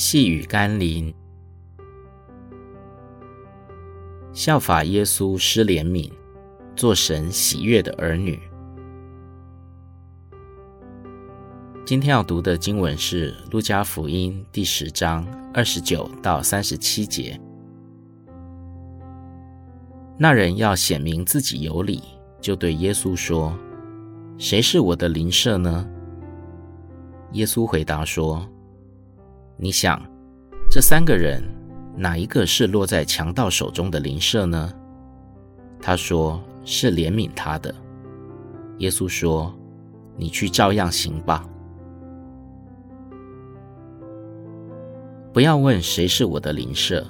细雨甘霖，效法耶稣施怜悯，做神喜悦的儿女。今天要读的经文是《路加福音》第十章二十九到三十七节。那人要显明自己有理，就对耶稣说：“谁是我的邻舍呢？”耶稣回答说：“你想，这三个人哪一个是落在强盗手中的邻舍呢？”他说：“是怜悯他的。”耶稣说：“你去照样行吧。不要问谁是我的邻舍，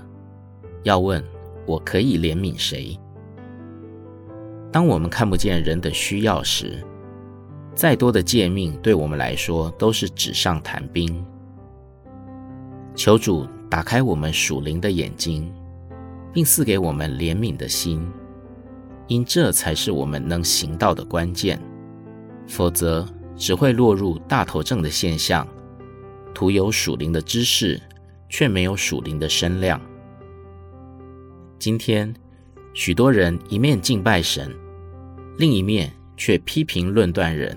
要问我可以怜悯谁。当我们看不见人的需要时，再多的诫命对我们来说都是纸上谈兵。求主打开我们属灵的眼睛，并赐给我们怜悯的心，因这才是我们能行道的关键。否则，只会落入大头症的现象，徒有属灵的知识，却没有属灵的身量。今天，许多人一面敬拜神，另一面却批评论断人。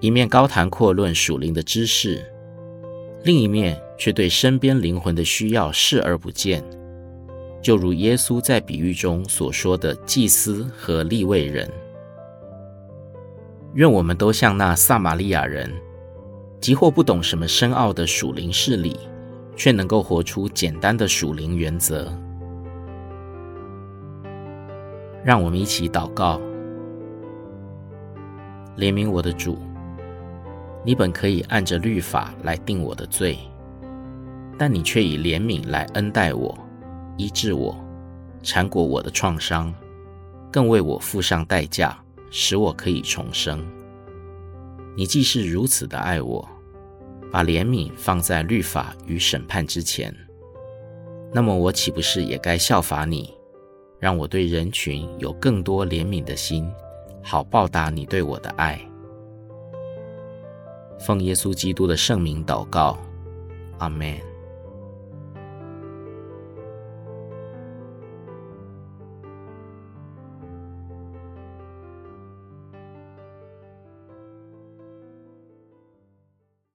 一面高谈阔论属灵的知识，另一面却对身边灵魂的需要视而不见，就如耶稣在比喻中所说的祭司和利未人。愿我们都像那撒玛利亚人，即或不懂什么深奥的属灵事理，却能够活出简单的属灵原则。让我们一起祷告，怜悯我的主。你本可以按着律法来定我的罪，但你却以怜悯来恩待我，医治我，缠裹我的创伤，更为我付上代价，使我可以重生。你既是如此的爱我，把怜悯放在律法与审判之前，那么我岂不是也该效法你，让我对人群有更多怜悯的心，好报答你对我的爱？奉耶稣基督的圣名祷告，阿门。